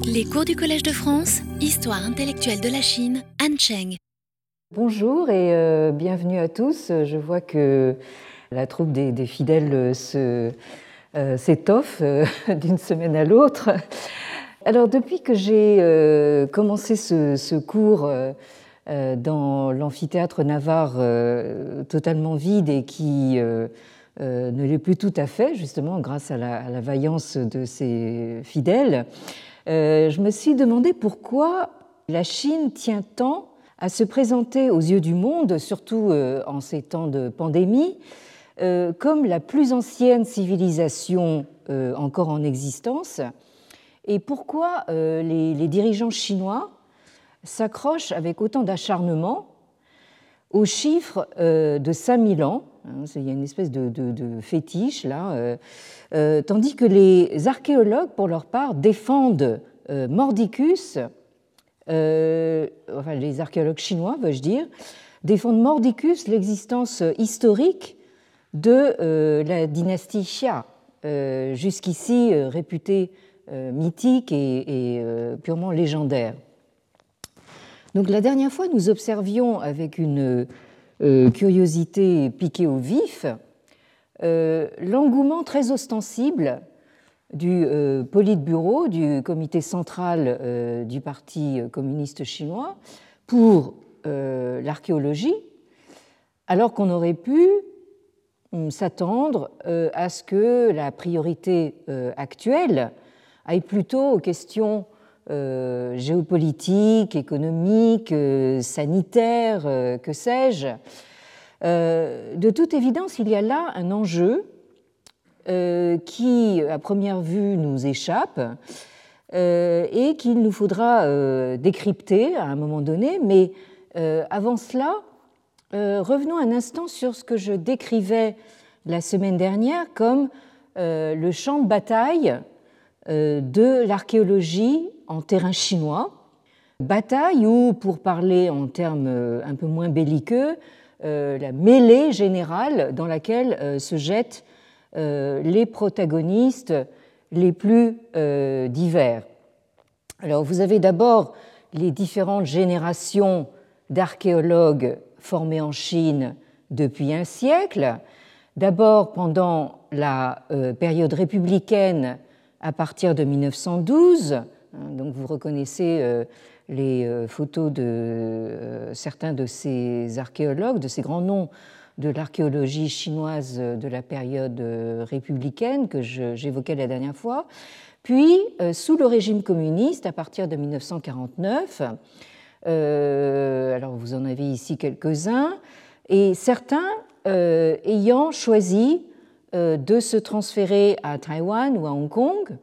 Les cours du Collège de France, Histoire intellectuelle de la Chine, Han Cheng. Bonjour et euh, bienvenue à tous. Je vois que la troupe des, fidèles se, euh, s'étoffe euh, d'une semaine à l'autre. Alors depuis que j'ai commencé ce, cours dans l'amphithéâtre Navarre totalement vide et qui ne l'est plus tout à fait, justement grâce à la, à la vaillance de ses fidèles, euh, je me suis demandé pourquoi la Chine tient tant à se présenter aux yeux du monde, surtout euh, en ces temps de pandémie, euh, comme la plus ancienne civilisation encore en existence, et pourquoi les, dirigeants chinois s'accrochent avec autant d'acharnement aux chiffres de 5000 ans. Hein, il y a une espèce de, fétiche là euh, tandis que les archéologues, pour leur part, défendent euh, Mordicus, euh, enfin les archéologues chinois, veux-je dire, défendent Mordicus l'existence historique de la dynastie Xia, jusqu'ici réputée mythique et, purement légendaire. Donc la dernière fois, nous observions avec une curiosité piquée au vif euh, l'engouement très ostensible du euh, Politburo, du comité central euh, du Parti communiste chinois, pour l'archéologie, alors qu'on aurait pu hum, s'attendre à ce que la priorité actuelle aille plutôt aux questions géopolitiques, économiques, sanitaires, que sais-je, euh, de toute évidence, il y a là un enjeu euh, qui, à première vue, nous échappe euh, et qu'il nous faudra décrypter à un moment donné. Mais avant cela, revenons un instant sur ce que je décrivais la semaine dernière comme le champ de bataille de l'archéologie en terrain chinois. Bataille ou, pour parler en termes un peu moins belliqueux, euh, la mêlée générale dans laquelle euh, se jettent euh, les protagonistes les plus divers. Alors vous avez d'abord les différentes générations d'archéologues formés en Chine depuis un siècle. D'abord pendant la période républicaine à partir de 1912. Hein, donc vous reconnaissez les euh, photos de euh, certains de ces archéologues, de ces grands noms de l'archéologie chinoise de la période euh, républicaine que j'évoquais la dernière fois. Puis, sous le régime communiste, à partir de 1949, alors vous en avez ici quelques-uns, et certains ayant choisi de se transférer à Taïwan ou à Hong Kong,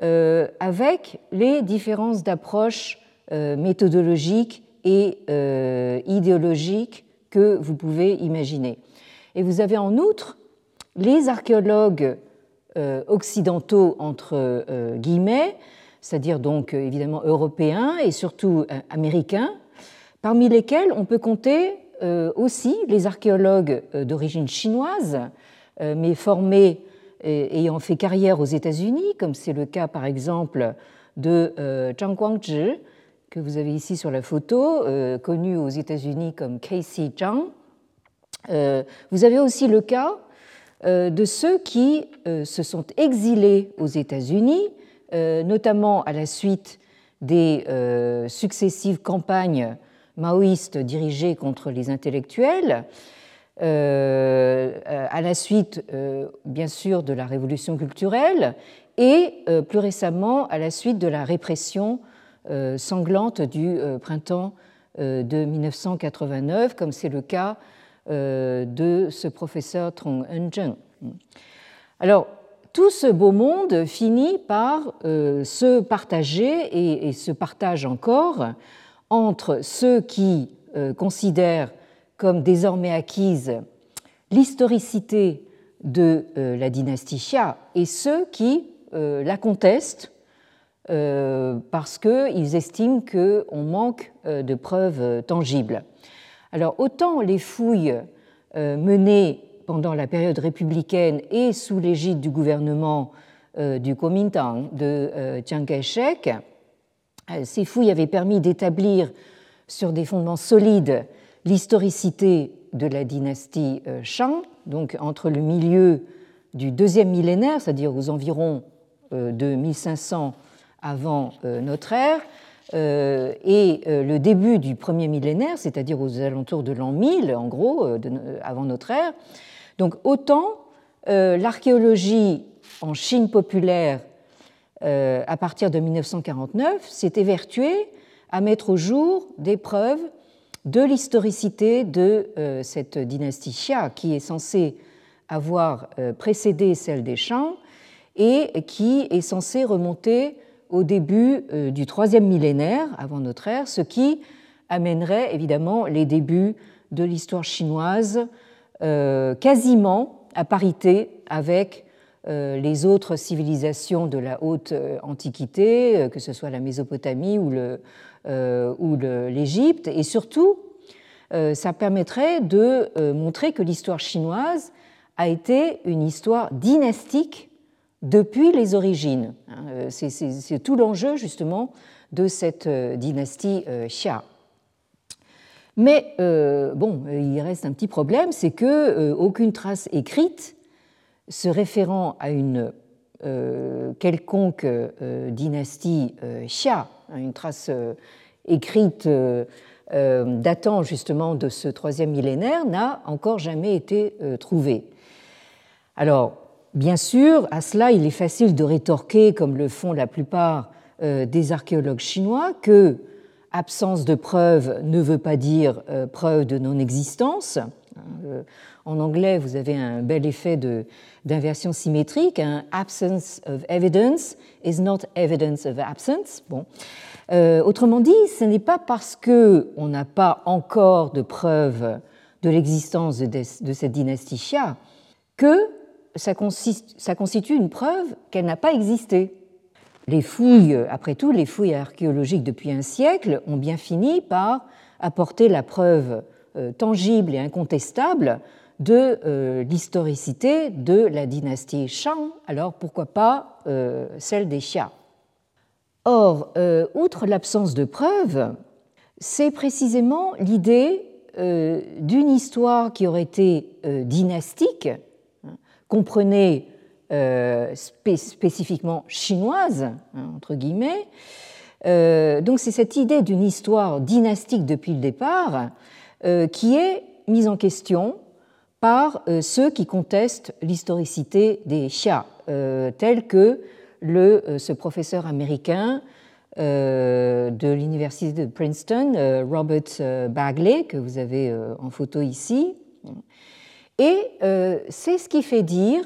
avec les différences d'approche euh, méthodologique et euh, idéologique que vous pouvez imaginer. Et vous avez en outre les archéologues euh, occidentaux, entre guillemets, c'est-à-dire donc évidemment européens et surtout américains, parmi lesquels on peut compter aussi les archéologues d'origine chinoise, mais formés ayant fait carrière aux États-Unis, comme c'est le cas par exemple de Zhang Guangzhi, que vous avez ici sur la photo, euh, connu aux États-Unis comme Casey Zhang. Euh, vous avez aussi le cas euh, de ceux qui se sont exilés aux États-Unis, notamment à la suite des successives campagnes maoïstes dirigées contre les intellectuels, à la suite, bien sûr, de la révolution culturelle et plus récemment à la suite de la répression euh, sanglante du euh, printemps euh, de 1989, comme c'est le cas de ce professeur Trong Eun-jung. Alors, tout ce beau monde finit par se partager et, se partage encore entre ceux qui considèrent comme désormais acquise l'historicité de la dynastie Xia et ceux qui la contestent euh, parce qu'ils estiment qu'on manque euh, de preuves euh, tangibles. Alors autant les fouilles menées pendant la période républicaine et sous l'égide du gouvernement du Kuomintang de Chiang Kai-shek Ces fouilles avaient permis d'établir sur des fondements solides l'historicité de la dynastie Shang, donc entre le milieu du deuxième millénaire, c'est-à-dire aux environs de 1500 avant notre ère, et le début du premier millénaire, c'est-à-dire aux alentours de l'an 1000, en gros, avant notre ère. Donc autant l'archéologie en Chine populaire à partir de 1949 s'est évertuée à mettre au jour des preuves de l'historicité de cette dynastie Xia, qui est censée avoir précédé celle des Shang et qui est censée remonter au début euh, du troisième millénaire avant notre ère, ce qui amènerait évidemment les débuts de l'histoire chinoise euh, quasiment à parité avec euh, les autres civilisations de la haute antiquité, que ce soit la Mésopotamie ou l'Égypte, et surtout, ça permettrait de montrer que l'histoire chinoise a été une histoire dynastique depuis les origines. Hein, euh, c'est tout l'enjeu justement de cette euh, dynastie euh, Xia. Mais bon, il reste un petit problème, c'est que aucune trace écrite se référant à une quelconque dynastie Xia, une trace écrite datant justement de ce troisième millénaire, n'a encore jamais été trouvée. Alors, Bien sûr, à cela, il est facile de rétorquer, comme le font la plupart euh, des archéologues chinois, que absence de preuve ne veut pas dire euh, preuve de non-existence. Euh, en anglais, vous avez un bel effet d'inversion symétrique. Un absence of evidence is not evidence of absence. Bon. autrement dit, ce n'est pas parce qu'on n'a pas encore de preuve de l'existence de, cette dynastie Xia que ça, constitue une preuve qu'elle n'a pas existé. Les fouilles, après tout, les fouilles archéologiques depuis un siècle ont bien fini par apporter la preuve euh, tangible et incontestable de euh, l'historicité de la dynastie Shang, alors pourquoi pas euh, celle des Xia? Or, outre l'absence de preuves, c'est précisément l'idée d'une histoire qui aurait été dynastique, comprenait euh, spécifiquement chinoise, hein, entre guillemets. Euh, donc c'est cette idée d'une histoire dynastique depuis le départ euh, qui est mise en question par ceux qui contestent l'historicité des Xia, tel que le, ce professeur américain de l'université de Princeton, Robert Bagley, que vous avez en photo ici. Et euh, c'est ce qui fait dire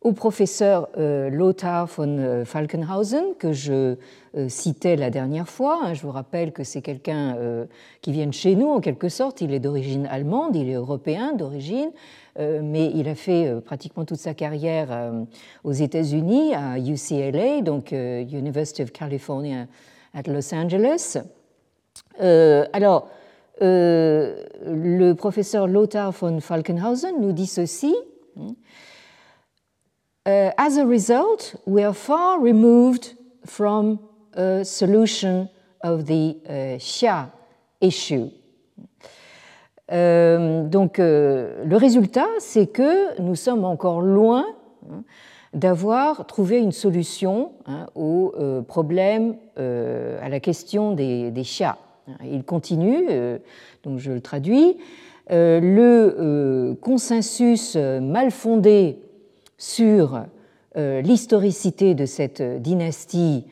au professeur euh, Lothar von euh, Falkenhausen, que je citais la dernière fois. Hein, je vous rappelle que c'est quelqu'un qui vient de chez nous, en quelque sorte. Il est d'origine allemande, il est européen d'origine, mais il a fait pratiquement toute sa carrière aux États-Unis, à UCLA, donc University of California at Los Angeles. alors, euh, le professeur Lothar von Falkenhausen nous dit ceci. Uh, as a result, we are far removed from a solution of the uh, issue. Euh, donc, euh, le résultat, c'est que nous sommes encore loin hein, d'avoir trouvé une solution hein, au euh, problème, euh, à la question des, des Xia. Il continue, euh, donc je le traduis, euh, le consensus mal fondé sur l'historicité de cette dynastie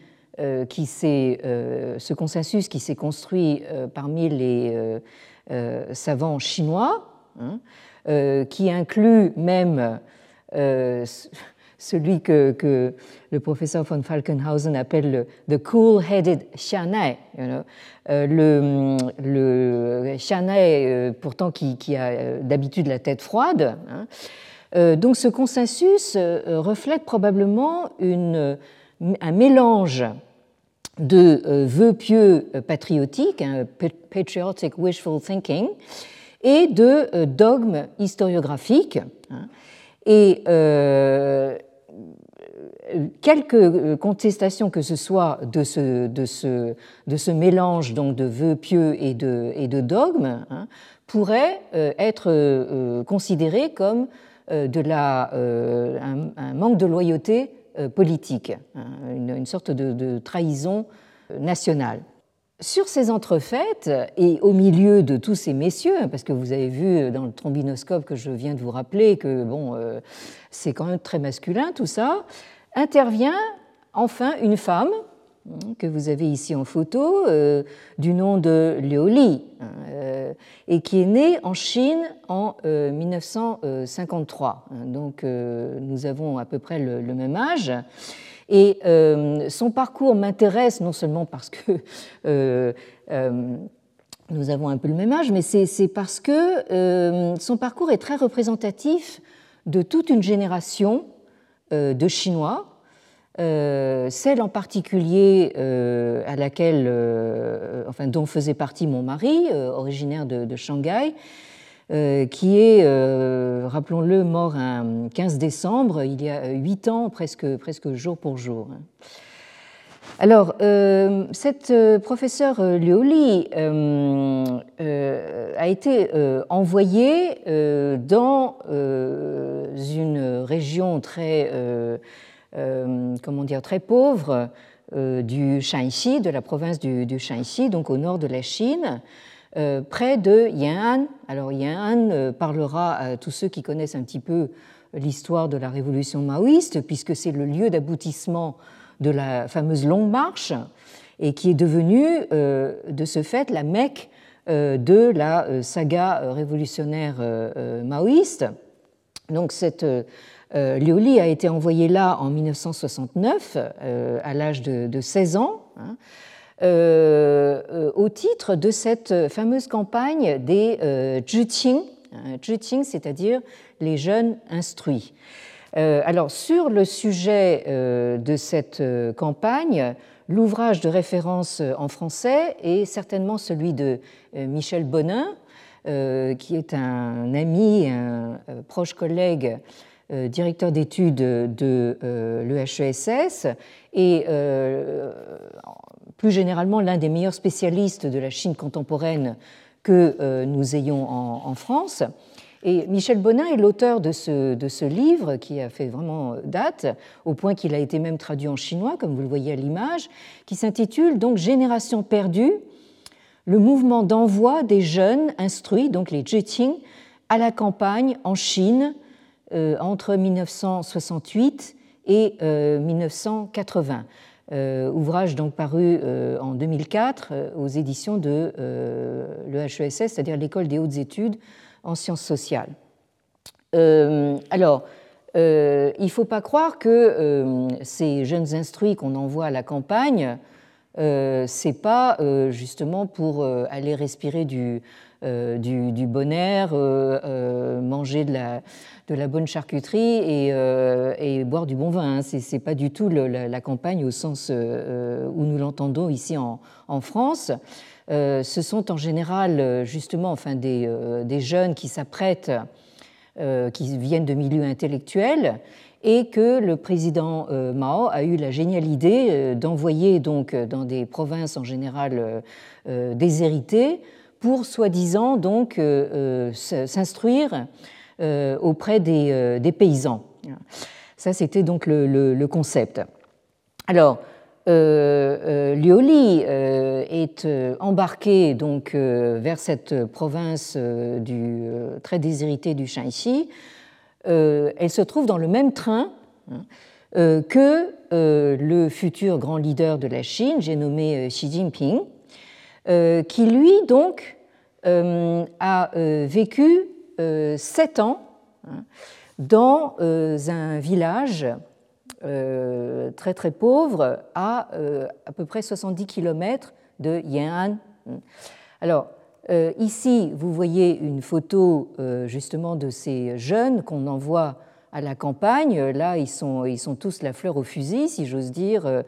qui ce consensus qui s'est construit parmi les savants chinois, hein, qui inclut même celui que, le professeur von Falkenhausen appelle le cool-headed Xianai. Euh, le, le euh, pourtant, qui, a euh, d'habitude la tête froide. Hein. Donc ce consensus reflète probablement un mélange de vœux pieux patriotiques, hein, patriotic wishful thinking, et de dogmes historiographiques. Hein. Et quelques contestations que ce soit de ce, mélange donc de vœux pieux et de, dogmes hein, pourraient être considérées comme de la, un, manque de loyauté politique, hein, une, sorte de, trahison nationale. Sur ces entrefaites, et au milieu de tous ces messieurs, parce que vous avez vu dans le trombinoscope que je viens de vous rappeler que bon, euh, c'est quand même très masculin tout ça, intervient enfin une femme que vous avez ici en photo, euh, du nom de Liu Li, hein, euh, et qui est née en Chine en 1953. Donc nous avons à peu près le même âge. Et euh, son parcours m'intéresse non seulement parce que euh, euh, nous avons un peu le même âge, mais c'est parce que son parcours est très représentatif de toute une génération de Chinois, celle en particulier à laquelle, enfin, dont faisait partie mon mari, originaire de, Shanghai, euh, qui est, euh, rappelons-le, mort un 15 décembre, il y a huit ans, presque, jour pour jour. Alors, euh, cette professeure Lioli a été envoyée dans une région très, comment dire, très pauvre du Shanxi, de la province du, Shanxi, donc au nord de la Chine, euh, près de Yan'an. Alors Yan'an euh, parlera à tous ceux qui connaissent un petit peu l'histoire de la révolution maoïste, puisque c'est le lieu d'aboutissement de la fameuse longue marche et qui est devenu euh, de ce fait la Mecque de la saga révolutionnaire maoïste. Donc cette Lioli a été envoyée là en 1969 à l'âge de, 16 ans. Hein. Euh, euh, au titre de cette fameuse campagne des euh, Zhiqing, hein, c'est-à-dire les jeunes instruits. alors, sur le sujet de cette campagne, l'ouvrage de référence en français est certainement celui de Michel Bonin, qui est un ami, un proche collègue directeur d'études de l'EHESS et plus généralement l'un des meilleurs spécialistes de la Chine contemporaine que euh, nous ayons en, France. Et Michel Bonin est l'auteur de ce, livre qui a fait vraiment date, au point qu'il a été même traduit en chinois, comme vous le voyez à l'image, qui s'intitule donc Génération perdue, le mouvement d'envoi des jeunes instruits, donc les Zheqing, à la campagne en Chine euh, entre 1968 et 1980. Euh, euh, ouvrage donc paru euh, en 2004 euh, aux éditions de l'EHESS, c'est-à-dire l'École des hautes études en sciences sociales. alors, il ne faut pas croire que ces jeunes instruits qu'on envoie à la campagne, c'est pas justement pour aller respirer du, du, du, bon air, manger de la, de la bonne charcuterie et, euh, boire du bon vin. Hein. Ce n'est pas du tout la, campagne au sens euh, où nous l'entendons ici en, France. Euh, ce sont en général justement enfin, des, des jeunes qui s'apprêtent, qui viennent de milieux intellectuels et que le président Mao a eu la géniale idée d'envoyer donc dans des provinces en général déshéritées pour soi-disant donc s'instruire euh, auprès euh, des, paysans. Ça, c'était donc le, concept. Alors, euh, est embarqué donc vers cette province très déshéritée du Shanxi. elle se trouve dans le même train hein, que le futur grand leader de la Chine, j'ai nommé Xi Jinping, qui lui donc a vécu euh, sept ans hein, dans euh, un village euh, très très pauvre à à peu près 70 km de Yan'an. Alors, ici, vous voyez une photo justement de ces jeunes qu'on envoie à la campagne. Là, ils sont, ils sont tous la fleur au fusil, si j'ose dire,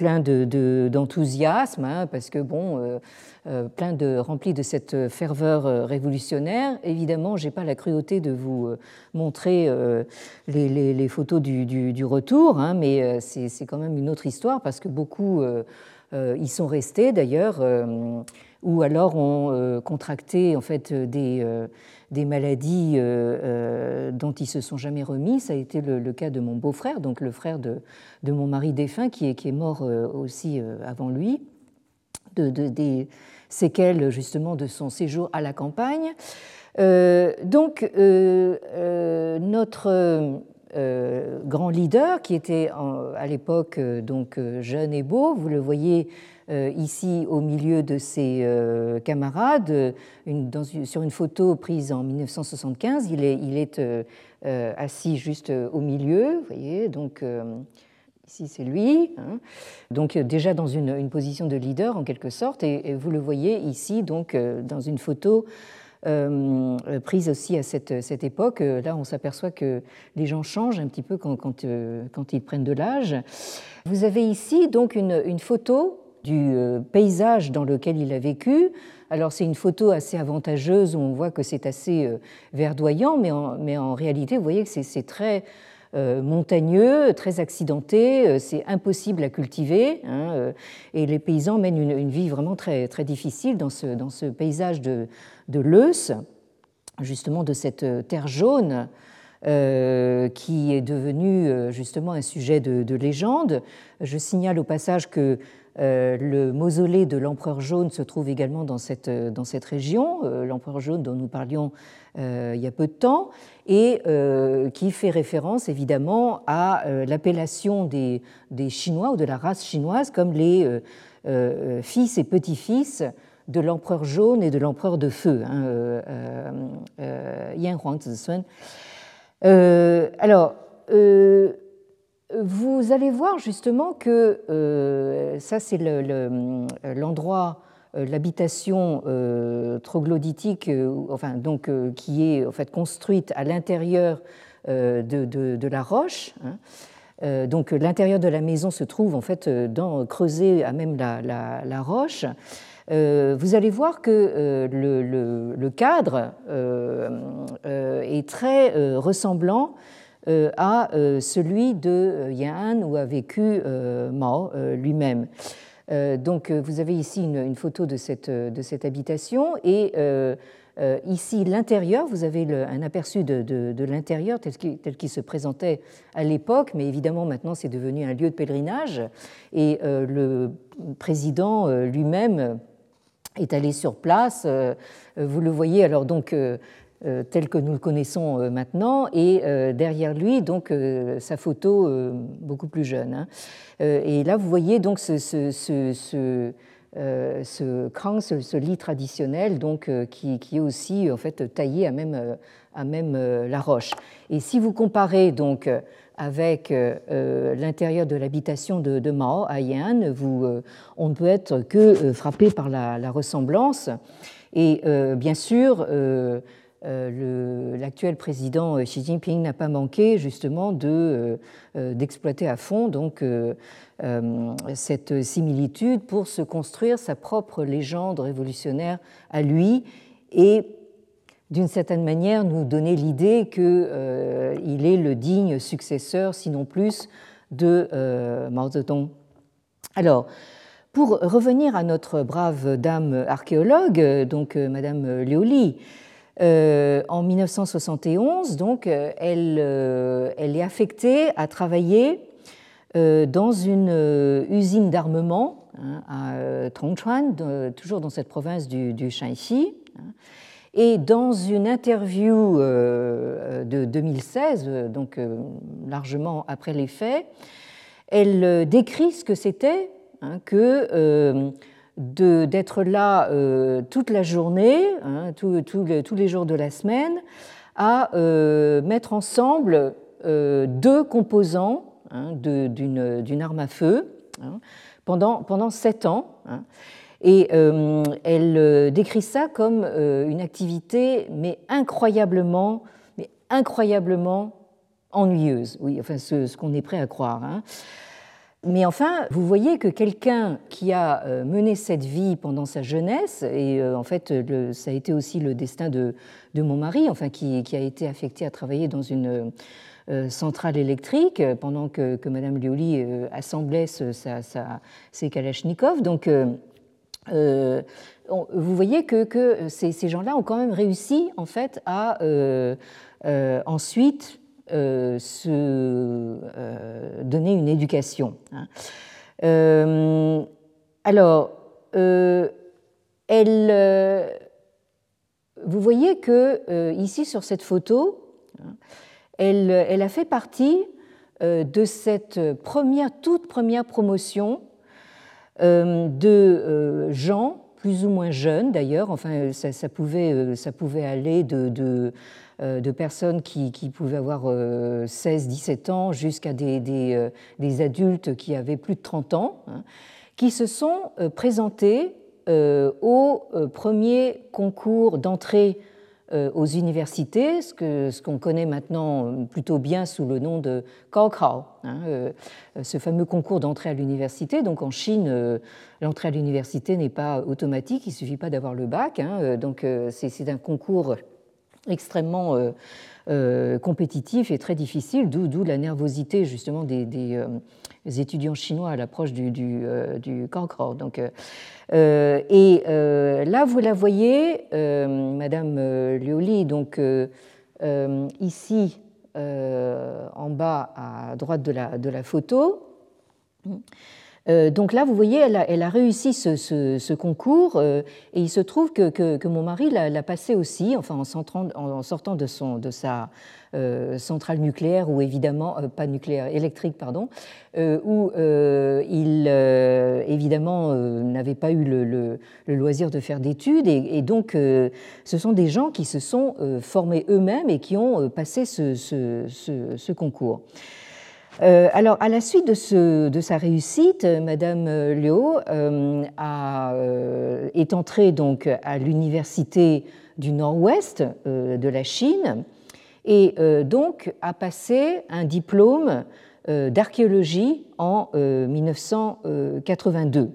plein d'enthousiasme, de, hein, parce que bon, plein de remplis de cette ferveur révolutionnaire. Évidemment, j'ai pas la cruauté de vous montrer les, photos du, du, retour, hein, mais c'est quand même une autre histoire parce que beaucoup y sont restés d'ailleurs ou alors ont euh, contracté en fait des, euh, des maladies euh, dont ils se sont jamais remis. Ça a été le, cas de mon beau-frère, donc le frère de, de, mon mari défunt, qui est, qui est mort aussi avant lui, de, des séquelles justement de son séjour à la campagne. donc notre grand leader, qui était à l'époque donc jeune et beau, vous le voyez euh, ici au milieu de ses euh, camarades. sur une photo prise en 1975, il est, euh, assis juste au milieu, vous voyez, donc ici c'est lui, hein. donc déjà dans une, position de leader en quelque sorte, et, vous le voyez ici donc dans une photo prise aussi à cette, époque. Là, on s'aperçoit que les gens changent un petit peu quand, ils prennent de l'âge. Vous avez ici donc une photo du euh, paysage dans lequel il a vécu. Alors c'est une photo assez avantageuse où on voit que c'est assez euh, verdoyant, mais en, réalité, vous voyez que c'est très euh, montagneux, très accidenté, c'est impossible à cultiver, hein, et les paysans mènent une, vie vraiment très, très difficile dans ce, dans ce paysage de, de justement de cette terre jaune. qui est devenue justement un sujet de, de, légende. Je signale au passage que le mausolée de l'empereur jaune se trouve également dans cette, euh, dans cette région, euh, l'empereur jaune dont nous parlions il y a peu de temps, et qui fait référence évidemment à l'appellation des, des, Chinois ou de la race chinoise comme les fils et petits-fils de l'empereur jaune et de l'empereur de feu, hein, Yan Huangzi alors, vous allez voir justement que euh, ça, c'est l'endroit, euh, l'habitation euh, troglodytique, enfin, donc, qui est en fait construite à l'intérieur de, la roche. Hein. donc, l'intérieur de la maison se trouve en fait dans, creusé à même la, roche. vous allez voir que le, le cadre est très ressemblant à euh, celui de euh, Yan où a vécu Mao lui-même. Donc vous avez ici une, photo de cette, de cette habitation et ici l'intérieur, vous avez un aperçu de, de, l'intérieur tel qu'il se présentait à l'époque, mais évidemment maintenant c'est devenu un lieu de pèlerinage et le président lui-même est allé sur place. Vous le voyez alors donc euh, tel que nous le connaissons euh, maintenant, et euh, derrière lui, donc, sa photo beaucoup plus jeune. Hein. Et là, vous voyez donc ce, ce, ce, ce ce, lit traditionnel, donc, qui, qui, est aussi en fait taillé à même, à même la roche. Et si vous comparez donc avec l'intérieur de l'habitation de, de, Mao à Yan, vous, on ne peut être que frappé par la, la ressemblance. Et bien sûr, euh, l'actuel président euh, Xi Jinping n'a pas manqué justement euh, d'exploiter à fond donc, cette similitude pour se construire sa propre légende révolutionnaire à lui et d'une certaine manière nous donner l'idée qu'il est le digne successeur, sinon plus, de Mao Zedong. Alors, pour revenir à notre brave dame archéologue, donc Madame Lioli, euh, en 1971, donc, euh, elle, euh, elle, est affectée à travailler dans une usine d'armement hein, à Tongchuan, toujours dans cette province du, du Shanxi. Hein. Et dans une interview de 2016, donc largement après les faits, elle décrit ce que c'était hein, que d'être là euh, toute la journée, hein, tous les jours de la semaine, à euh, mettre ensemble euh, deux composants hein, d'une arme à feu hein, pendant, pendant sept ans. Et elle décrit ça comme une activité, mais incroyablement, incroyablement ennuyeuse, oui, enfin ce, qu'on est prêt à croire. Mais enfin, vous voyez que quelqu'un qui a euh, mené cette vie pendant sa jeunesse, et euh, en fait, ça a été aussi le destin de, mon mari, enfin, qui, a été affecté à travailler dans une euh, centrale électrique pendant que, que Madame Lioli assemblait ses kalachnikovs. Donc, vous voyez que, ces, ces gens-là ont quand même réussi, en fait, à ensuite se euh, donner une éducation. Hein. Euh, alors, elle, vous voyez que ici sur cette photo, hein, elle, a fait partie de cette première, toute première promotion de gens plus ou moins jeunes d'ailleurs, enfin ça, pouvait, ça pouvait aller de euh, de personnes qui, pouvaient avoir 16-17 euh, ans jusqu'à euh, des, adultes qui avaient plus de 30 ans, hein, qui se sont présentés au premier concours d'entrée aux universités, ce qu'on connaît maintenant plutôt bien sous le nom de Kaokao, hein, ce fameux concours d'entrée à l'université. Donc en Chine, l'entrée à l'université n'est pas automatique, il ne suffit pas d'avoir le bac. Hein, donc c'est un concours extrêmement euh, euh, compétitif et très difficile, d'où la nervosité justement des, euh, étudiants chinois à l'approche du, du, Donc, et là, vous la voyez, Madame Lioli, donc ici en bas à droite de la photo. Euh, donc là, vous voyez, elle a, réussi ce, concours euh, et il se trouve que, mon mari l'a passé aussi, enfin en, sortant de, son, de sa euh, centrale nucléaire ou évidemment pas nucléaire électrique pardon, où il évidemment n'avait pas eu le, loisir de faire d'études et, donc ce sont des gens qui se sont formés eux-mêmes et qui ont passé ce concours. Euh, alors, à la suite de, sa réussite, Madame Liu euh, euh, est entrée donc à l'université du Nord-Ouest de la Chine et donc a passé un diplôme d'archéologie en 1982.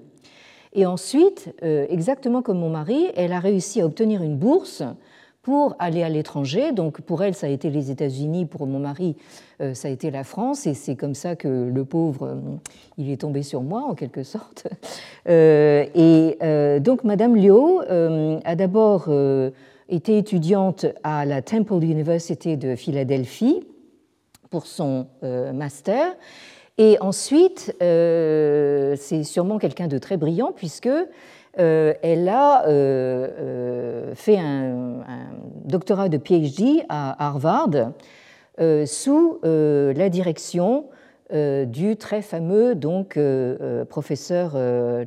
Et ensuite, exactement comme mon mari, elle a réussi à obtenir une bourse pour aller à l'étranger. Donc pour elle, ça a été les États-Unis, pour mon mari, euh, ça a été la France, et c'est comme ça que le pauvre, euh, il est tombé sur moi en quelque sorte. Euh, et donc Madame Liu a d'abord été étudiante à la Temple University de Philadelphie pour son master. Et ensuite, c'est sûrement quelqu'un de très brillant puisque euh, elle a euh, euh, fait un, doctorat de PhD à Harvard sous la direction du très fameux donc, professeur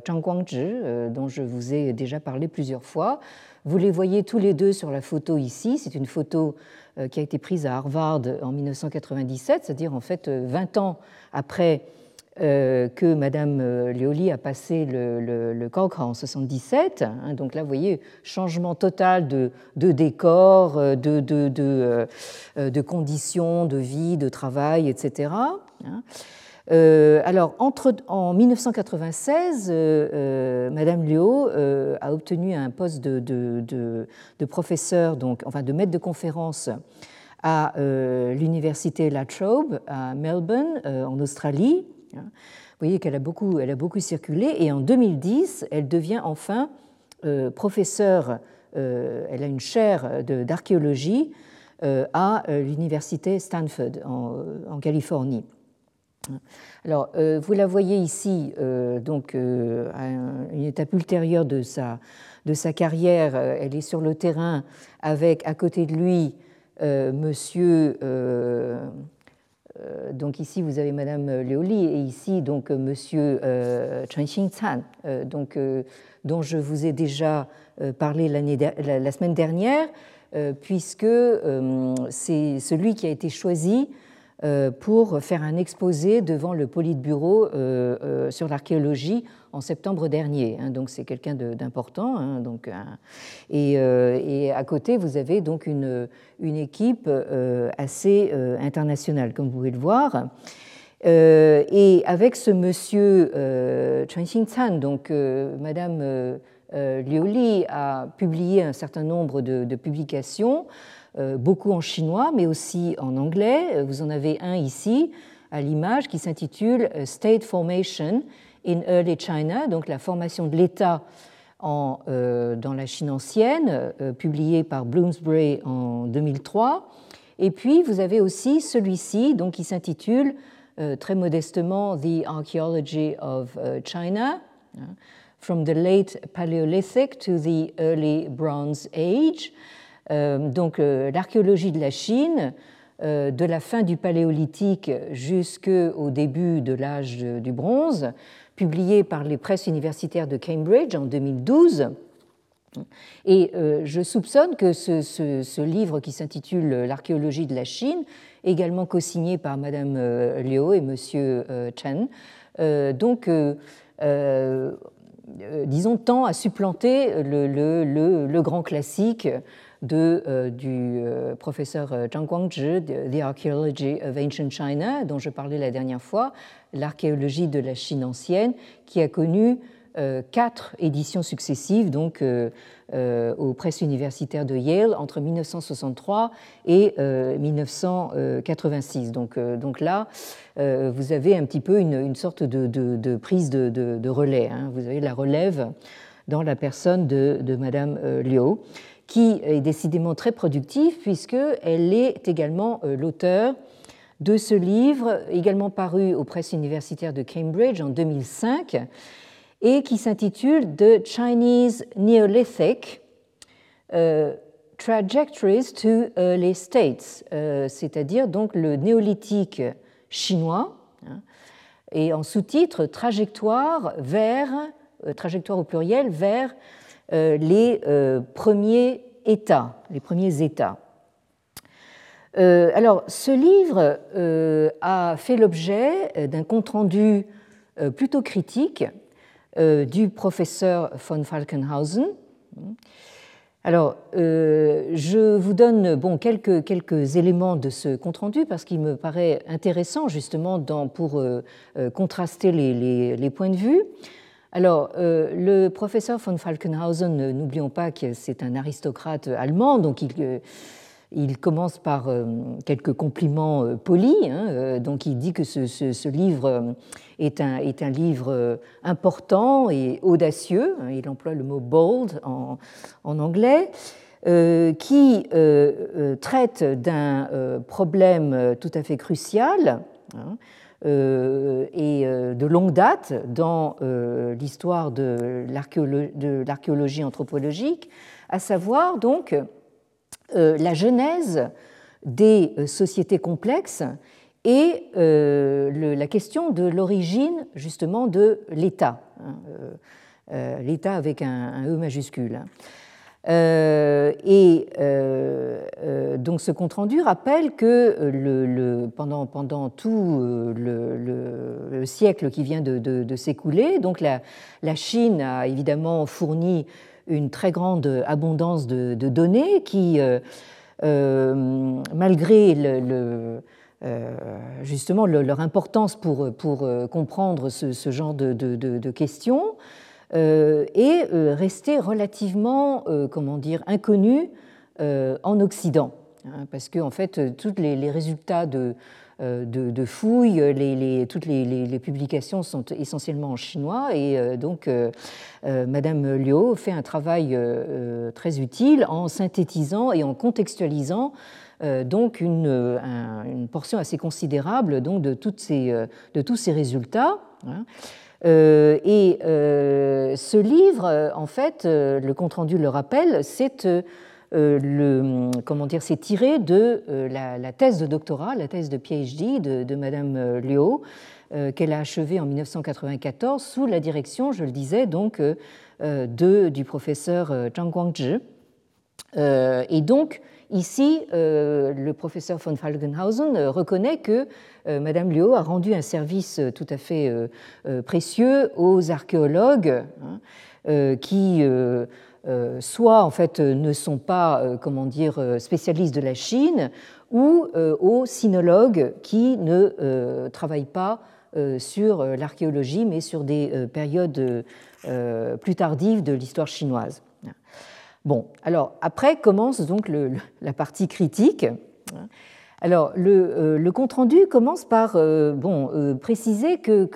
Zhang Guangzhi, dont je vous ai déjà parlé plusieurs fois. Vous les voyez tous les deux sur la photo ici. C'est une photo qui a été prise à Harvard en 1997, c'est-à-dire en fait 20 ans après euh, que Madame euh, Lioli a passé le, le, en 77. Hein, donc là, vous voyez, changement total de, décor, euh, de, de, conditions de vie, de travail, etc. Hein. alors, en 1996, Madame Liu a obtenu un poste de, professeur, donc, enfin de maître de conférence à l'université La Trobe à Melbourne, en Australie. Hein. Vous voyez qu'elle a, beaucoup, elle a beaucoup circulé et en 2010, elle devient enfin euh, professeure, euh, elle a une chaire d'archéologie euh, à l'université Stanford en, Californie. Alors, vous la voyez ici, donc à une étape ultérieure de sa, de sa carrière, elle est sur le terrain avec à côté de lui Monsieur donc ici vous avez Madame Lioli et ici donc Monsieur euh, Chen euh, donc dont je vous ai déjà parlé la, semaine dernière, puisque c'est celui qui a été choisi pour faire un exposé devant le Politburo sur l'archéologie en septembre dernier. Hein. donc c'est quelqu'un d'important. Hein. et, à côté, vous avez donc une, équipe assez internationale, comme vous pouvez le voir. et avec ce monsieur Chen Xingcan, donc Madame euh, Liu Li a publié un certain nombre de, publications, euh, beaucoup en chinois, mais aussi en anglais. Euh, vous en avez un ici à l'image qui s'intitule State Formation in Early China, donc la formation de l'État dans la Chine ancienne, publié par Bloomsbury en 2003. Et puis vous avez aussi celui-ci, qui s'intitule très modestement The Archaeology of China. Hein, from the late Paleolithic to the early Bronze Age. Euh, donc euh, l'archéologie de la Chine, euh, de la fin du Paléolithique jusqu'au début de l'âge du bronze, publié par les presses universitaires de Cambridge en 2012. Et je soupçonne que ce, livre qui s'intitule L'archéologie de la Chine, également co-signé par Madame Liu et Monsieur Chen, donc disons, tend à supplanter le, grand classique de, euh, du euh, professeur Zhang Guangzhi, The Archaeology of Ancient China, dont je parlais la dernière fois, l'archéologie de la Chine ancienne, qui a connu quatre éditions successives, donc aux presses universitaires de Yale entre 1963 et 1986. Donc, donc là, euh, vous avez un petit peu une, sorte de, prise de, relais. Hein. Vous avez la relève dans la personne de, Madame euh, Liu, qui est décidément très productive puisqu'elle est également euh, l'auteur de ce livre, également paru aux presses universitaires de Cambridge en 2005, et qui s'intitule The Chinese Neolithic. Trajectories to Early States, c'est-à-dire donc le néolithique chinois, hein, et en sous-titre Trajectoire vers, euh, trajectoire au pluriel, vers euh, les euh, premiers États, les premiers États. alors, ce livre a fait l'objet d'un compte-rendu plutôt critique du professeur von Falkenhausen, alors, euh, je vous donne bon, quelques, quelques éléments de ce compte-rendu parce qu'il me paraît intéressant justement pour euh, euh, contraster les, points de vue. Alors, le professeur von Falkenhausen, n'oublions pas que c'est un aristocrate allemand, donc il commence par euh, quelques compliments euh, polis. Hein, euh, donc, il dit que ce, livre est un, est un, livre important et audacieux. Hein, il emploie le mot bold en, anglais. qui traite d'un problème tout à fait crucial hein, et de longue date dans l'histoire de l'archéologie anthropologique, à savoir donc euh, la genèse des euh, sociétés complexes et euh, la question de l'origine justement de l'État, hein, l'État avec un, E majuscule. Et donc ce compte-rendu rappelle que pendant, tout le, siècle qui vient de, s'écouler, donc la, Chine a évidemment fourni une très grande abondance de, données qui, euh, euh, malgré euh, justement leur importance pour comprendre ce, genre de, questions, est restée relativement, comment dire, inconnue en Occident. Hein, parce que en fait, tous les résultats de, euh, fouilles. Les, toutes les, publications sont essentiellement en chinois et euh, donc euh, Madame Liu fait un travail très utile en synthétisant et en contextualisant donc une, portion assez considérable donc de tous ces résultats. Hein. Et ce livre, en fait, le compte-rendu le rappelle, c'est euh, c'est tiré de euh, la, thèse de doctorat, la thèse de PhD de, Madame euh, Liu, qu'elle a achevée en 1994 sous la direction, je le disais, donc, de, du professeur Zhang Guangzhi. et donc, ici, le professeur von Falkenhausen reconnaît que Madame Liu a rendu un service tout à fait précieux aux archéologues hein, qui soit en fait ne sont pas comment dire spécialistes de la Chine ou aux sinologues qui ne travaillent pas sur l'archéologie mais sur des périodes plus tardives de l'histoire chinoise. Bon, alors après commence donc la partie critique. Alors le, euh, compte-rendu commence par euh, bon, euh, préciser que,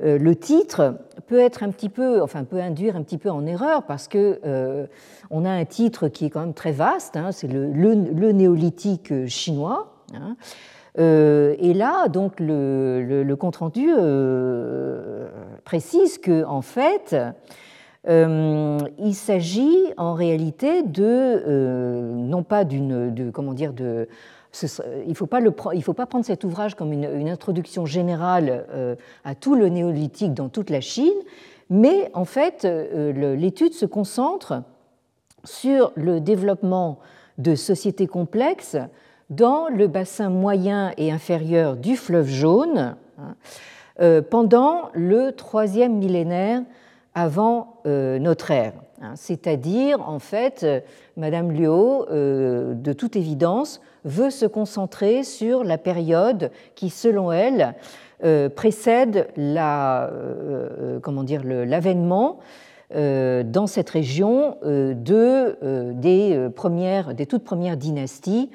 le, titre peut être un petit peu, enfin peut induire un petit peu en erreur parce que on a un titre qui est quand même très vaste, hein, c'est le, néolithique chinois. Hein. et là, donc, le, le compte-rendu précise que, en fait, euh, il s'agit en réalité de, euh, non pas d'une, comment dire, de, il ne faut, faut pas prendre cet ouvrage comme une, introduction générale euh, à tout le néolithique dans toute la Chine, mais en fait, l'étude se concentre sur le développement de sociétés complexes dans le bassin moyen et inférieur du fleuve jaune hein, pendant le troisième millénaire avant euh, notre ère. Hein. C'est-à-dire, en fait, euh, Madame Liu, euh, de toute évidence, veut se concentrer sur la période qui, selon elle, précède la, l'avènement dans cette région de, des, premières, des toutes premières dynasties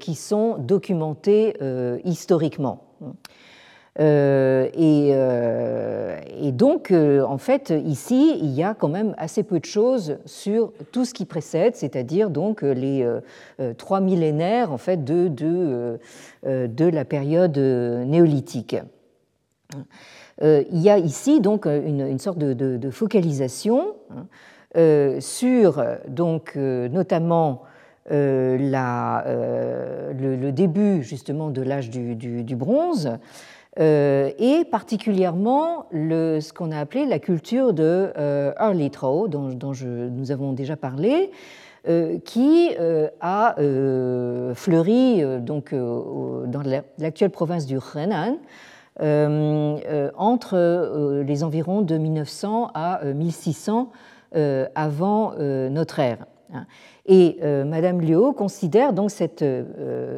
qui sont documentées historiquement. Euh, euh, et, donc, euh, en fait, ici, il y a quand même assez peu de choses sur tout ce qui précède, c'est-à-dire donc les trois millénaires en fait de, de, la période néolithique. il y a ici donc une, sorte de, focalisation hein, sur donc notamment la, le, début justement de l'âge du, du, bronze euh, et particulièrement ce qu'on a appelé la culture de euh, Arlitro, dont, dont nous avons déjà parlé, euh, qui a fleuri donc, dans l'actuelle province du Henan entre les environs de 1900 à 1600 avant notre ère. Et Madame Liu considère donc cette,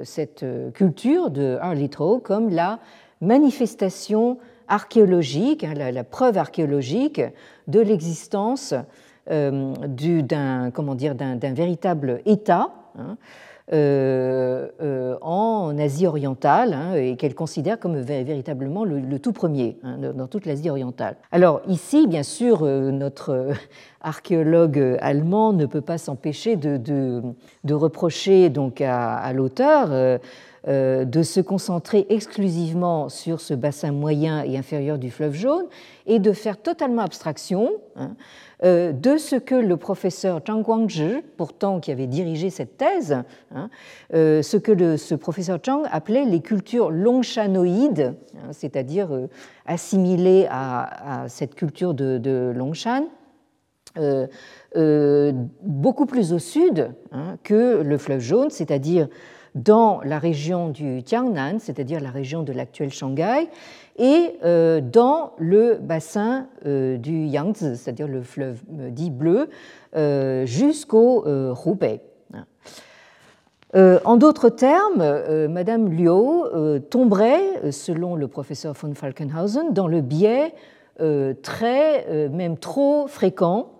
cette culture de Arlitro comme la manifestation archéologique, hein, la, preuve archéologique de l'existence euh, d'un véritable État hein, euh, euh, en Asie orientale hein, et qu'elle considère comme véritablement le, tout premier dans toute l'Asie orientale. Alors ici, bien sûr, notre archéologue allemand ne peut pas s'empêcher de, reprocher donc à, l'auteur de se concentrer exclusivement sur ce bassin moyen et inférieur du fleuve jaune et de faire totalement abstraction hein, euh, de ce que le professeur Zhang Guangzhi, pourtant qui avait dirigé cette thèse, hein, euh, ce que ce professeur Zhang appelait les cultures longshanoïdes, hein, c'est-à-dire assimilées à, cette culture de, Longshan. beaucoup plus au sud que le fleuve jaune, c'est-à-dire dans la région du Jiangnan, c'est-à-dire la région de l'actuel Shanghai, et euh, dans le bassin euh, du Yangtze, c'est-à-dire le fleuve euh, dit bleu, jusqu'au Hubei. en d'autres termes, Madame Liu tomberait, selon le professeur von Falkenhausen, dans le biais très, même trop fréquent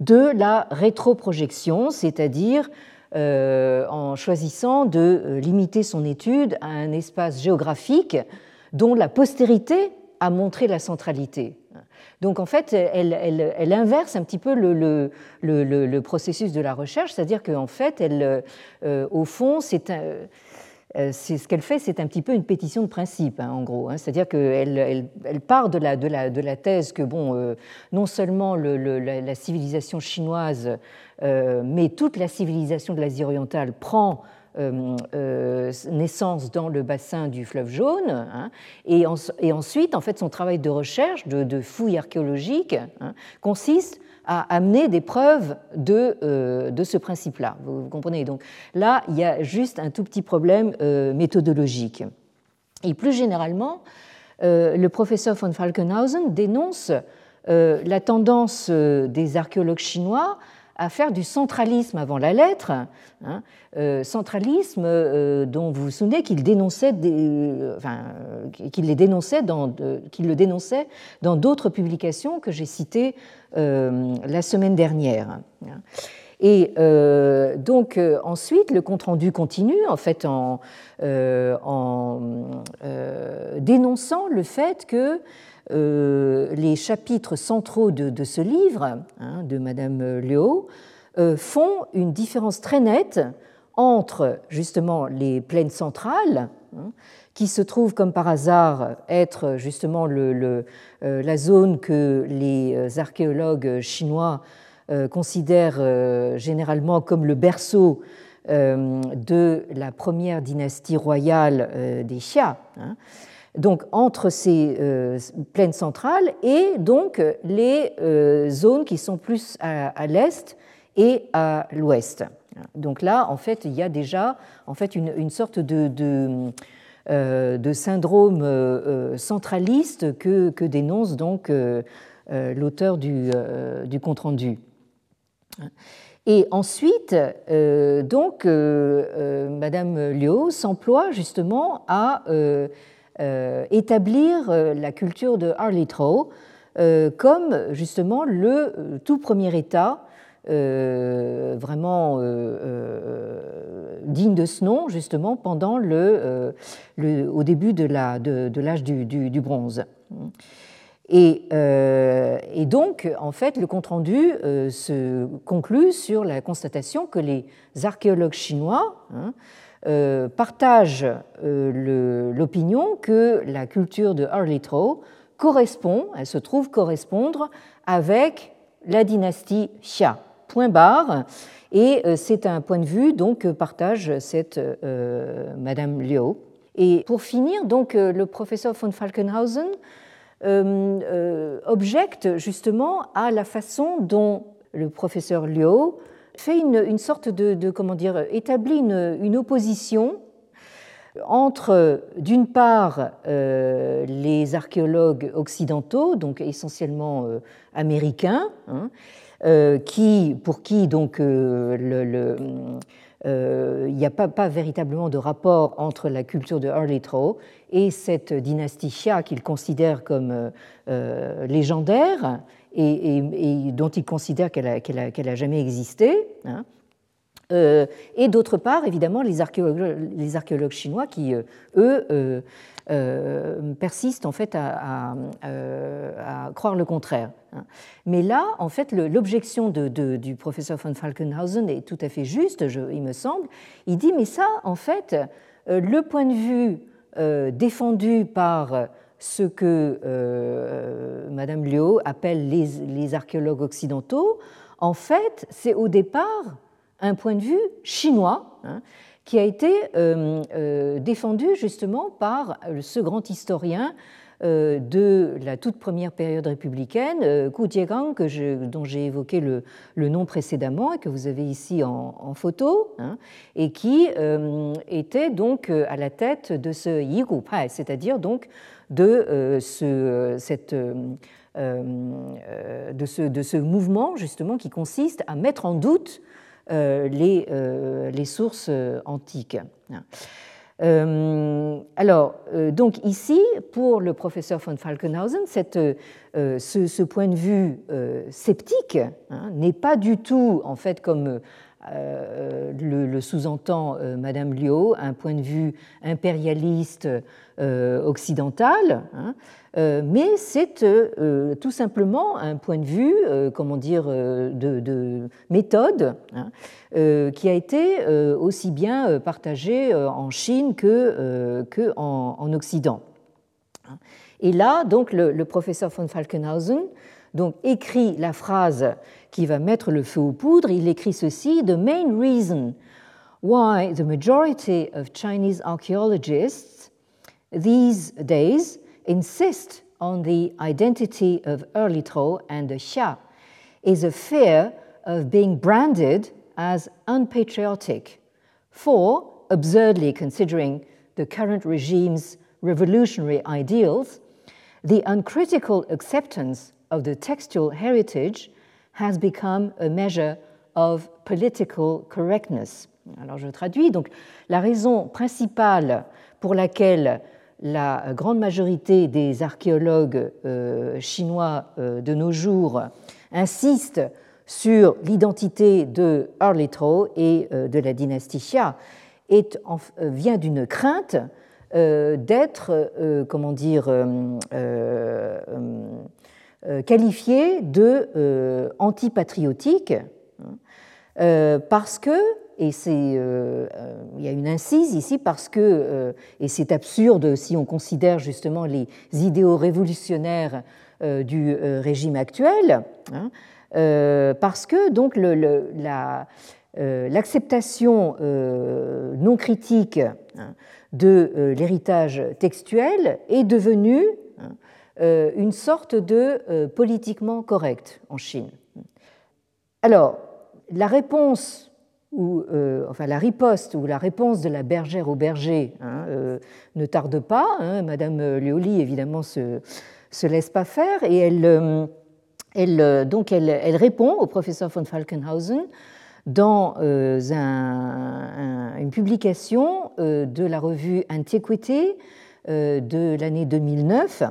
de la rétroprojection, c'est-à-dire euh, en choisissant de euh, limiter son étude à un espace géographique dont la postérité a montré la centralité. Donc en fait, elle, inverse un petit peu le, processus de la recherche, c'est-à-dire qu'en fait, euh, au fond, c'est c'est ce qu'elle fait, c'est un petit peu une pétition de principe, hein, en gros. Hein. C'est-à-dire qu'elle elle, part de la, de, de thèse que, bon, non seulement la, civilisation chinoise euh, mais toute la civilisation de l'Asie orientale prend euh, euh, naissance dans le bassin du fleuve jaune. Hein, et, ensuite, en fait, son travail de recherche, de, fouille archéologique, hein, consiste à amener des preuves de, de ce principe-là. Vous, comprenez? Donc là, il y a juste un tout petit problème méthodologique. Et plus généralement, le professeur von Falkenhausen dénonce la tendance des archéologues chinois à faire du centralisme avant la lettre, hein, euh, centralisme euh, dont vous vous souvenez qu'il dénonçait, euh, dans, le dénonçait dans d'autres publications que j'ai citées la semaine dernière. Et donc ensuite, le compte-rendu continue en dénonçant le fait que les chapitres centraux de, ce livre, hein, de Madame Léo, euh, font une différence très nette entre justement les plaines centrales, hein, qui se trouvent comme par hasard être justement euh, la zone que les archéologues chinois considèrent généralement comme le berceau de la première dynastie royale des Xia. Hein, donc entre ces euh, plaines centrales et donc les euh, zones qui sont plus à, l'est et à l'ouest. Donc là, en fait, il y a déjà une, sorte de, euh, syndrome centraliste que, dénonce donc l'auteur du, compte rendu. Et ensuite, donc, Madame Liu s'emploie justement à euh, établir euh, la culture de Harley-Trow euh, comme justement le tout premier État vraiment digne de ce nom, justement, pendant le, le au début de l'âge de, de du, du, bronze. Et, et, donc, en fait, le compte-rendu se conclut sur la constatation que les archéologues chinois hein, euh, partage euh, l'opinion que la culture de Harley-Trow correspond, elle se trouve correspondre avec la dynastie Xia. Point barre. Et euh, c'est un point de vue donc que partage cette Madame Liu. Et pour finir, donc le professeur von Falkenhausen objecte justement à la façon dont le professeur Liu fait une, sorte de, comment dire, établit une, opposition entre, d'une part, euh, les archéologues occidentaux, donc essentiellement euh, américains, hein, euh, qui, pour qui donc il n'y a pas, pas, véritablement de rapport entre la culture de Harley-Trow et cette dynastie Xia qu'ils considèrent comme légendaire et, dont il considère qu'elle n'a jamais existé. Hein. Euh, et d'autre part, évidemment, les archéologues, les archéologues chinois qui, euh, eux, euh, persistent en fait à, croire le contraire. Hein. Mais là, en fait, l'objection du professeur von Falkenhausen est tout à fait juste, il me semble. Il dit, mais ça, en fait, le point de vue défendu par ce que euh, Madame Liu appelle les, archéologues occidentaux, en fait, c'est au départ un point de vue chinois hein, qui a été euh, euh, défendu justement par ce grand historien euh, de la toute première période républicaine, Ku Jiegang, dont j'ai évoqué le, nom précédemment et que vous avez ici en, photo, hein, et qui était donc à la tête de ce Yigu Pai, c'est-à-dire donc de ce, cette, de, ce, de ce mouvement justement qui consiste à mettre en doute les, les sources antiques. Euh, alors, euh, donc ici, pour le professeur von Falkenhausen, cette, euh, ce, point de vue sceptique hein, n'est pas du tout, en fait, comme le, sous-entend Madame Liu, un point de vue impérialiste occidental. Hein, euh, mais c'est euh, tout simplement un point de vue, euh, comment dire, de, méthode, hein, qui a été aussi bien partagé en Chine que, que en, Occident. Et là, donc, le, professeur von Falkenhausen donc, écrit la phrase qui va mettre le feu aux poudres. Il écrit ceci The main reason why the majority of Chinese archaeologists these days insist on the identity of early Tro and the Xia is a fear of being branded as unpatriotic, for, absurdly considering the current regime's revolutionary ideals, the uncritical acceptance of the textual heritage has become a measure of political correctness. Alors je traduis, donc la raison principale pour laquelle la grande majorité des archéologues euh, chinois euh, de nos jours insistent sur l'identité de Arlitro et euh, de la dynastie Xia est, vient d'une crainte d'être, comment dire, qualifié de antipatriotique hein, parce que et euh, euh, il y a une incise ici parce que, euh, et c'est absurde si on considère justement les idéaux révolutionnaires du régime actuel, hein, parce que donc l'acceptation non critique hein, de l'héritage textuel est devenue une sorte de politiquement correct en Chine. Alors, la réponse ou euh, enfin la riposte ou la réponse de la bergère au berger hein, euh, ne tarde pas. Hein, Madame Leoli évidemment se se laisse pas faire et elle, euh, répond au professeur von Falkenhausen dans un, une publication de la revue Antiquity de l'année 2009.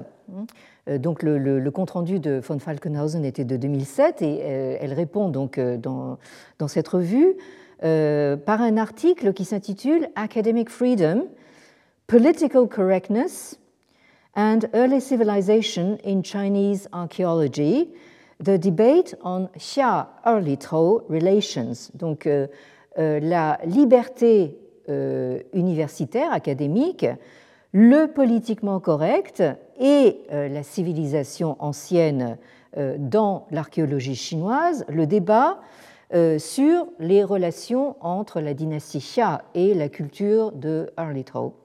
Donc le, le, le, compte rendu de von Falkenhausen était de 2007 et elle répond donc dans, dans cette revue euh, par un article qui s'intitule Academic Freedom, Political Correctness and Early Civilization in Chinese Archaeology, The Debate on Xia-Erlito Relations. Donc, euh, euh, la liberté universitaire, académique, le politiquement correct et la civilisation ancienne dans l'archéologie chinoise, le débat euh, sur les relations entre la dynastie Xia et la culture de Arlito.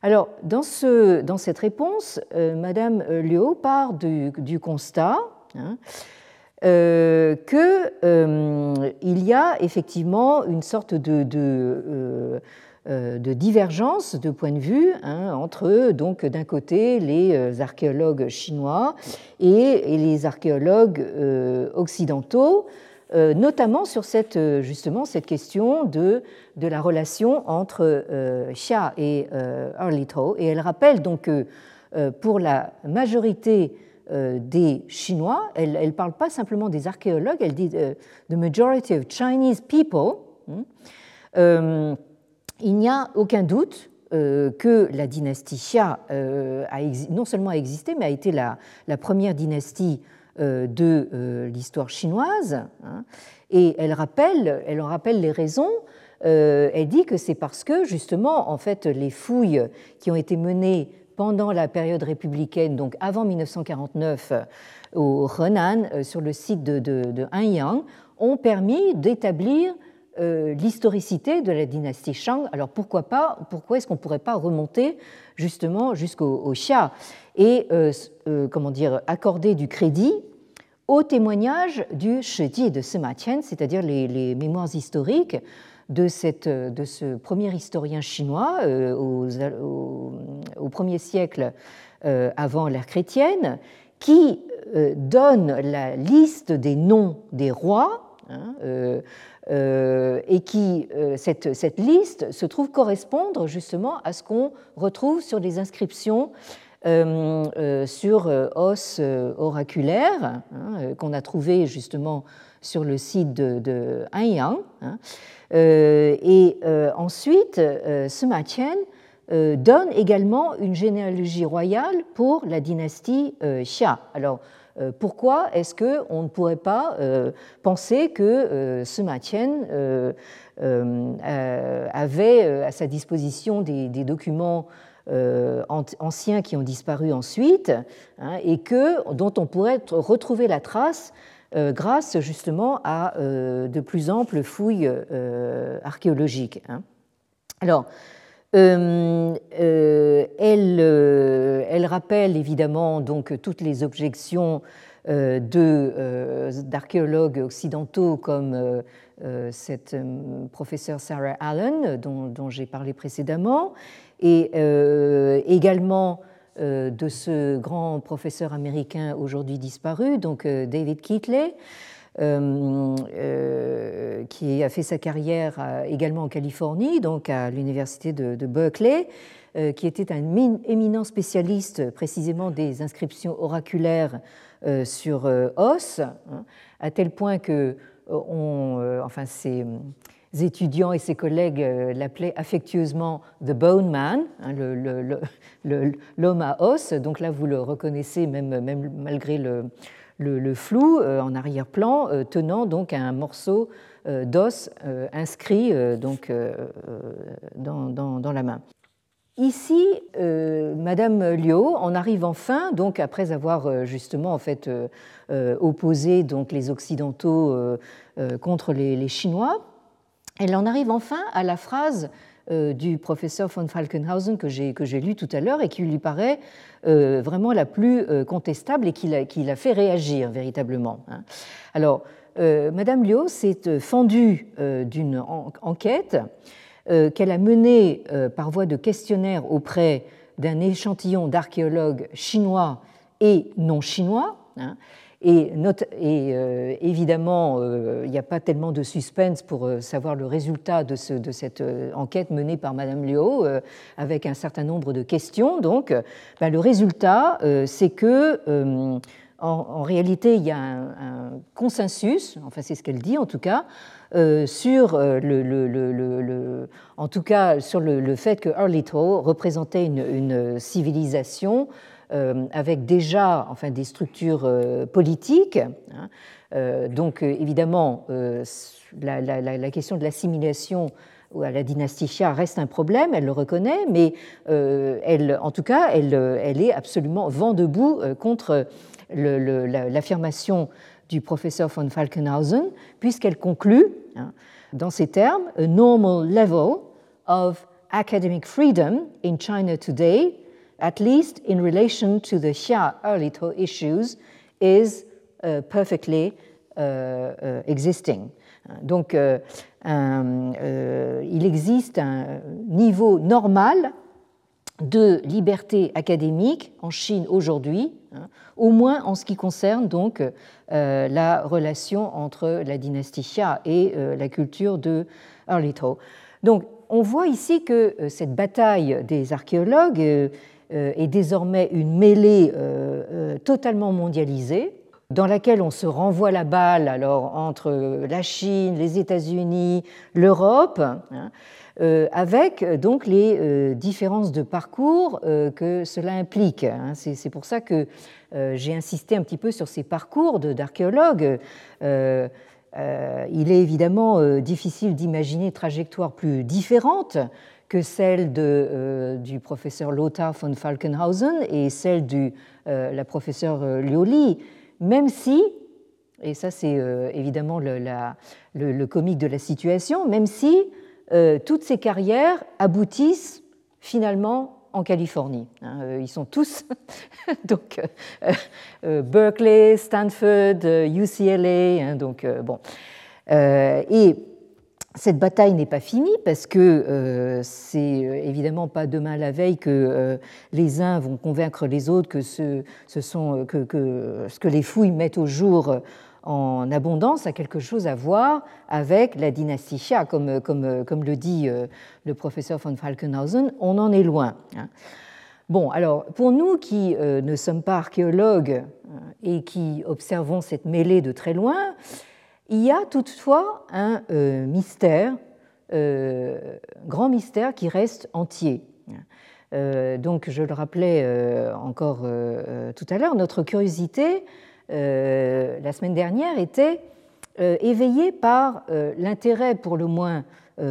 Alors, dans, ce, dans cette réponse, euh, Madame Liu part du, constat hein, euh, qu'il y a effectivement une sorte de, de, divergence de point de vue hein, entre, donc, d'un côté, les archéologues chinois et, les archéologues occidentaux. Euh, notamment sur cette, euh, justement cette question de, de la relation entre euh, Xia et Arlito. Et elle rappelle donc que pour la majorité des Chinois, elle ne parle pas simplement des archéologues, elle dit the majority of Chinese people. Hmm, il n'y a aucun doute que la dynastie Xia a non seulement existé, mais a été la, première dynastie euh, de euh, l'histoire chinoise. Hein. et elle, rappelle, elle en rappelle les raisons. Euh, elle dit que c'est parce que, justement, en fait, les fouilles qui ont été menées pendant la période républicaine, donc avant 1949, au Henan, sur le site de, de, Hanyang, ont permis d'établir l'historicité de la dynastie Shang. Alors pourquoi pas Pourquoi est-ce qu'on ne pourrait pas remonter justement jusqu'au Xia et euh, euh, comment dire, accorder du crédit au témoignage du Shiji de Sima Qian, c'est-à-dire les, mémoires historiques de, cette, de, ce premier historien chinois euh, au, au, premier siècle avant l'ère chrétienne, qui donne la liste des noms des rois. Hein, et qui, cette, cette, liste se trouve correspondre justement à ce qu'on retrouve sur les inscriptions euh, euh, sur euh, os oraculaires hein, qu'on a trouvé justement sur le site de, de. Hein. et ensuite, Sima Qian donne également une généalogie royale pour la dynastie Xia. Alors, pourquoi est-ce qu'on ne pourrait pas penser que Sima Qian avait à sa disposition des, documents euh, anciens qui ont disparu ensuite hein, et que, dont on pourrait retrouver la trace euh, grâce justement à euh, de plus amples fouilles archéologiques. Hein. Alors, elle, elle, rappelle évidemment donc toutes les objections d'archéologues occidentaux comme cette professeure Sarah Allen, dont, j'ai parlé précédemment, et également de ce grand professeur américain aujourd'hui disparu, donc David Keatley, euh, euh, qui a fait sa carrière également en Californie, donc à l'université de, Berkeley, euh, qui était un éminent spécialiste précisément des inscriptions oraculaires sur os, hein, à tel point que on, enfin, ses étudiants et ses collègues l'appelaient affectueusement The Bone Man, hein, l'homme à os. Donc là, vous le reconnaissez même, même malgré le, le, flou euh, en arrière-plan, euh, tenant donc un morceau euh, d'os inscrit donc, dans, la main. Ici, Madame Liu en arrive enfin, donc après avoir justement en fait opposé donc les Occidentaux contre les, Chinois, elle en arrive enfin à la phrase euh, du professeur von Falkenhausen que j'ai lu tout à l'heure et qui lui paraît euh, vraiment la plus euh, contestable et qui l'a fait réagir véritablement. Hein. Alors, Madame Liu s'est fendue d'une enquête qu'elle a menée par voie de questionnaire auprès d'un échantillon d'archéologues chinois et non chinois. Et, et évidemment, il n'y a pas tellement de suspense pour savoir le résultat de, ce, de cette enquête menée par Madame Léo, avec un certain nombre de questions. Donc, ben, le résultat, c'est que en, réalité, il y a un, consensus, enfin c'est ce qu'elle dit en tout cas, sur le, en tout cas sur le, fait que Earlito représentait une, civilisation euh, avec déjà enfin, des structures euh, politiques. Hein. Euh, donc évidemment, la, question de l'assimilation à la dynastie Xia reste un problème, elle le reconnaît, mais elle, en tout cas, elle, elle, est absolument vent debout contre l'affirmation du professeur von Falkenhausen, puisqu'elle conclut, hein, dans ces termes, a normal level of academic freedom in China today at least in relation to the Xia Erlito issues, is uh, perfectly uh, uh, existing. Donc, euh, euh, il existe un niveau normal de liberté académique en Chine aujourd'hui, hein, au moins en ce qui concerne donc euh, la relation entre la dynastie Xia et la culture de Erlito. Donc, on voit ici que cette bataille des archéologues est désormais une mêlée euh, euh, totalement mondialisée dans laquelle on se renvoie la balle alors entre la Chine, les États-Unis, l'Europe, hein, avec donc les différences de parcours que cela implique. Hein. C'est pour ça que j'ai insisté un petit peu sur ces parcours d'archéologues. il est évidemment difficile d'imaginer trajectoires plus différentes que celle euh, du professeur Lothar von Falkenhausen et celle de euh, la professeure euh, Lioli, même si, et ça c'est évidemment le, comique de la situation, même si toutes ces carrières aboutissent finalement en Californie. Hein, ils sont tous, donc Berkeley, Stanford, UCLA, hein, donc bon. et cette bataille n'est pas finie parce que euh, c'est euh, évidemment pas demain la veille que euh, les uns vont convaincre les autres que ce, que les fouilles mettent au jour en abondance a quelque chose à voir avec la dynastie Xia, comme, comme, comme le dit le professeur von Falkenhausen, on en est loin. Hein. Bon, alors pour nous qui ne sommes pas archéologues et qui observons cette mêlée de très loin, il y a toutefois un euh, mystère, euh, grand mystère qui reste entier. Euh, donc, je le rappelais encore tout à l'heure, notre curiosité la semaine dernière était éveillée par l'intérêt pour le moins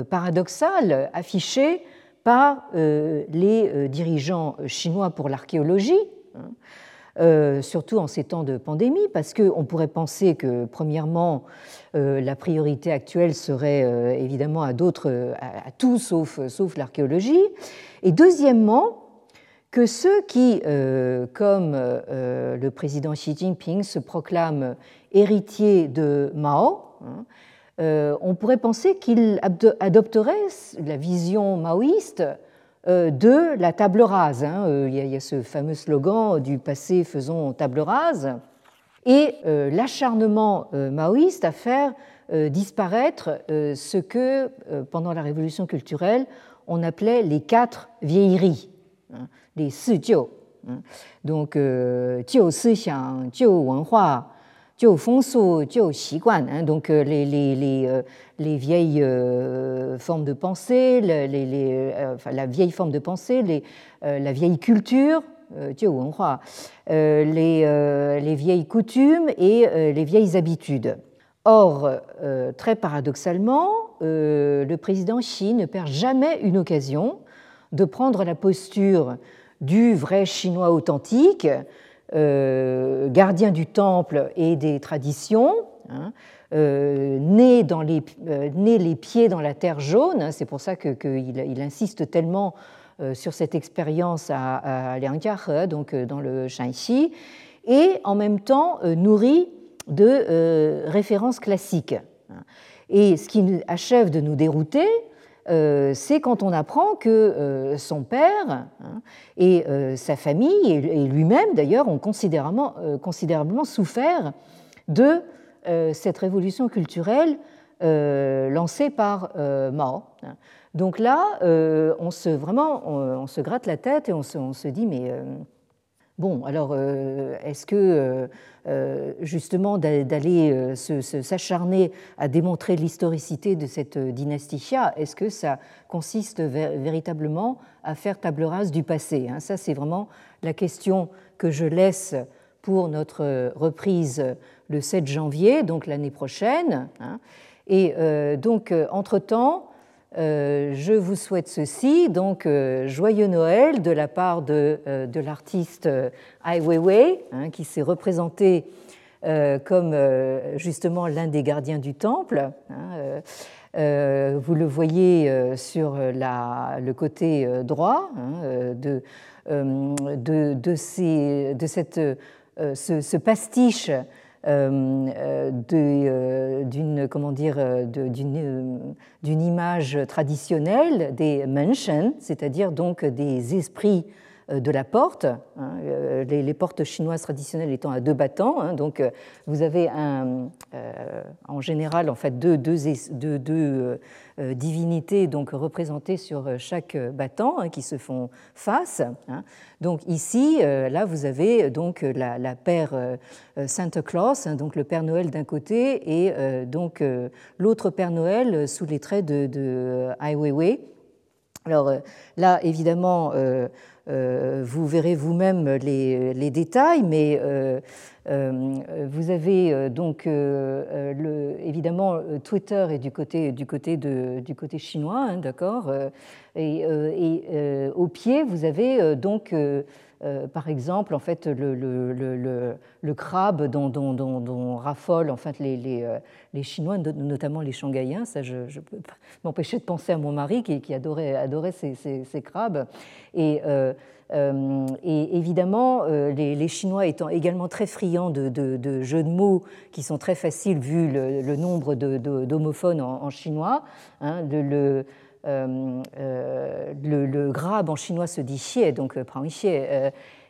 paradoxal affiché par les dirigeants chinois pour l'archéologie. Hein, euh, surtout en ces temps de pandémie, parce qu'on pourrait penser que, premièrement, euh, la priorité actuelle serait euh, évidemment à d'autres, à, tout sauf, l'archéologie, et deuxièmement, que ceux qui, comme le président Xi Jinping, se proclament héritiers de Mao, hein, on pourrait penser qu'il adopterait la vision maoïste de la table rase. Hein. Il y a ce fameux slogan du passé faisons table rase. Et l'acharnement maoïste à faire disparaître ce que, pendant la révolution culturelle, on appelait les quatre vieilleries, hein, les si hein. Donc, euh, hein. donc euh, les, les, les, euh, les vieilles formes de pensée, la vieille forme de pensée, la vieille culture, les, les vieilles coutumes et les vieilles habitudes. Or, très paradoxalement, euh, le président Xi ne perd jamais une occasion de prendre la posture du vrai chinois authentique, euh, gardien du temple et des traditions, hein, euh, les, né, les, pieds dans la terre jaune. Hein, c'est pour ça qu'il il insiste tellement sur cette expérience à, à Liangjiahe, donc dans le Shanxi, et en même temps nourri de références classiques. Hein. Et ce qui achève de nous dérouter, euh, c'est quand on apprend que euh, son père hein, et euh, sa famille, et lui-même d'ailleurs, ont considérablement, souffert de cette révolution culturelle lancée par Mao. Donc là, on se, vraiment, on, se gratte la tête et on se dit, mais Bon, alors, euh, est-ce que euh, euh, justement d'aller s'acharner à démontrer l'historicité de cette dynastie Xia, est-ce que ça consiste véritablement à faire table rase du passé hein? Ça, c'est vraiment la question que je laisse pour notre reprise le 7 janvier, donc l'année prochaine. Hein. Et donc, entre-temps, euh, je vous souhaite ceci, donc euh, joyeux Noël de la part de, euh, l'artiste Ai Weiwei, hein, qui s'est représenté comme justement l'un des gardiens du temple. Hein, vous le voyez sur la, le côté droit hein, de, ces, de cette, ce, pastiche d'une comment dire d'une image traditionnelle des Menschen, c'est-à-dire donc des esprits euh, de la porte, hein, euh, les, portes chinoises traditionnelles étant à deux battants. Hein, donc euh, vous avez en général en fait deux, divinités donc représentées sur chaque battant hein, qui se font face. Donc ici, là vous avez donc la, la Père Santa Claus, donc le Père Noël d'un côté et donc l'autre Père Noël sous les traits de, Ai Weiwei. Alors là, évidemment, euh, vous verrez vous-même les, détails, mais euh, euh, vous avez donc le, évidemment Twitter est du côté, du côté, de, du côté chinois, hein, d'accord et au pied, vous avez donc par exemple, en fait, le, le, le, le crabe dont, dont, dont, raffolent en fait, les, les, les, Chinois, notamment les Shanghaïens. Ça, je ne peux m'empêcher de penser à mon mari qui, qui adorait, adorait ces, ces, ces crabes. Et euh, et évidemment, euh, les, Chinois étant également très friands de, jeux de mots qui sont très faciles vu le, nombre d'homophones en, chinois, hein, le, euh, le, grab en chinois se dit xie, donc prend xie.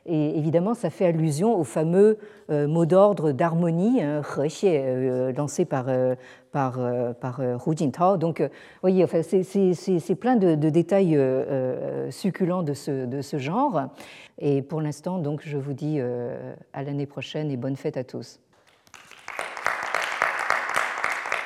Et évidemment, ça fait allusion au fameux mot d'ordre d'harmonie, hein, lancé par, par, euh, par euh, Hu Jintao. Donc, vous voyez, enfin, c'est plein de, détails euh, succulents de ce, de ce, genre. Et pour l'instant, donc, je vous dis à l'année prochaine et bonne fête à tous.